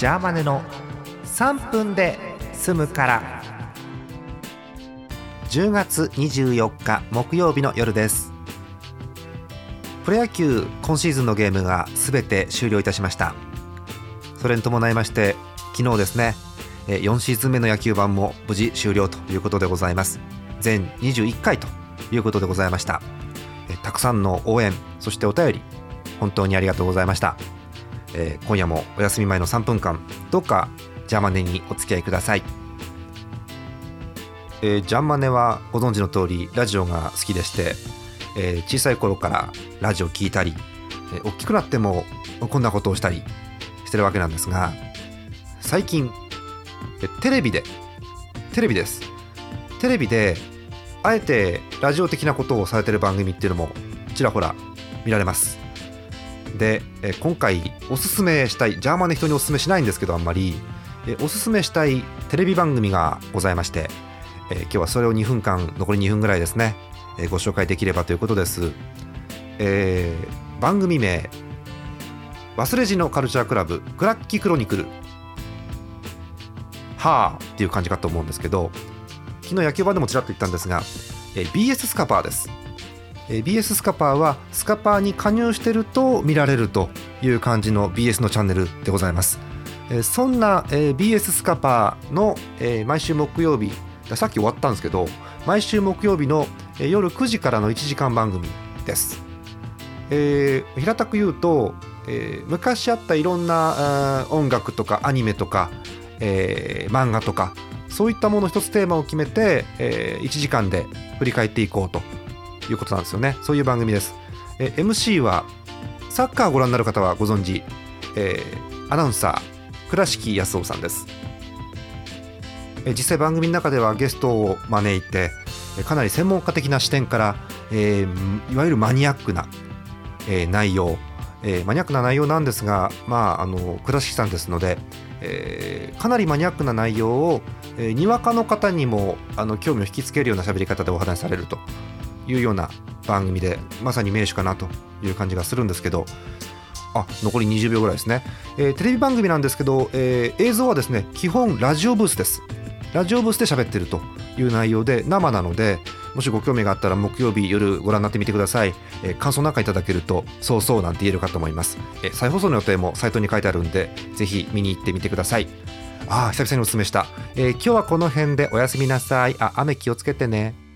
ジャーマネの3分で済むから。10月24日木曜日の夜です。プロ野球今シーズンのゲームがすべて終了いたしました。それに伴いまして昨日ですね4シーズン目の野球盤も無事終了ということでございます。全21回ということでございました。たくさんの応援そしてお便り本当にありがとうございました、えー、今夜もお休み前の3分間どうかジャマネにお付き合いください、えー、ジャマネはご存知の通りラジオが好きでして、えー、小さい頃からラジオ聞いたり、えー、大きくなってもこんなことをしたりしてるわけなんですが最近テレビでテレビです。テレビであえてラジオ的なことをされてる番組っていうのもちらほら見られます。でえ今回おすすめしたいジャーマンの人におすすめしないんですけどあんまりえおすすめしたいテレビ番組がございましてえ今日はそれを2分間残り2分ぐらいですねえご紹介できればということです、えー、番組名忘れじのカルチャークラブクラッキークロニクルはあっていう感じかと思うんですけど昨日野球盤でもちらっと言ったんですが、え BS スカパーです、BS スカパーはスカパーに加入してると見られるという感じの BS のチャンネルでございます、そんな、BS スカパーの、毎週木曜日さっき終わったんですけど毎週木曜日の、夜9時からの1時間番組です、えー、平たく言うと、えー、昔あったいろんな音楽とかアニメとか、えー、漫画とかそういったもの一つテーマを決めて、えー、1時間で振り返っていこうと。いうことなんですよね。そういう番組です、え、MC はサッカーをご覧になる方はご存知、えー、アナウンサー倉敷康夫さんです、え、実際番組の中ではゲストを招いてかなり専門家的な視点から、えー、いわゆるマニアックな、えー、内容、えー、マニアックな内容なんですが、まあ、あの倉敷さんですので、え、かなりマニアックな内容を、え、にわかの方にもあの興味を引きつけるような喋り方でお話しされると。いうような番組でまさに名手かなという感じがするんですけどあ残り20秒ぐらいですね、えー、テレビ番組なんですけど、えー、映像はですね基本ラジオブースです。ラジオブースで喋ってるという内容で生なのでもしご興味があったら木曜日夜ご覧になってみてください、えー、感想なんかいただけるとそうそうなんて言えるかと思います、えー、再放送の予定もサイトに書いてあるんでぜひ見に行ってみてください。ああ久々におすすめした、えー、今日はこの辺でおやすみなさい。あ雨気をつけてね。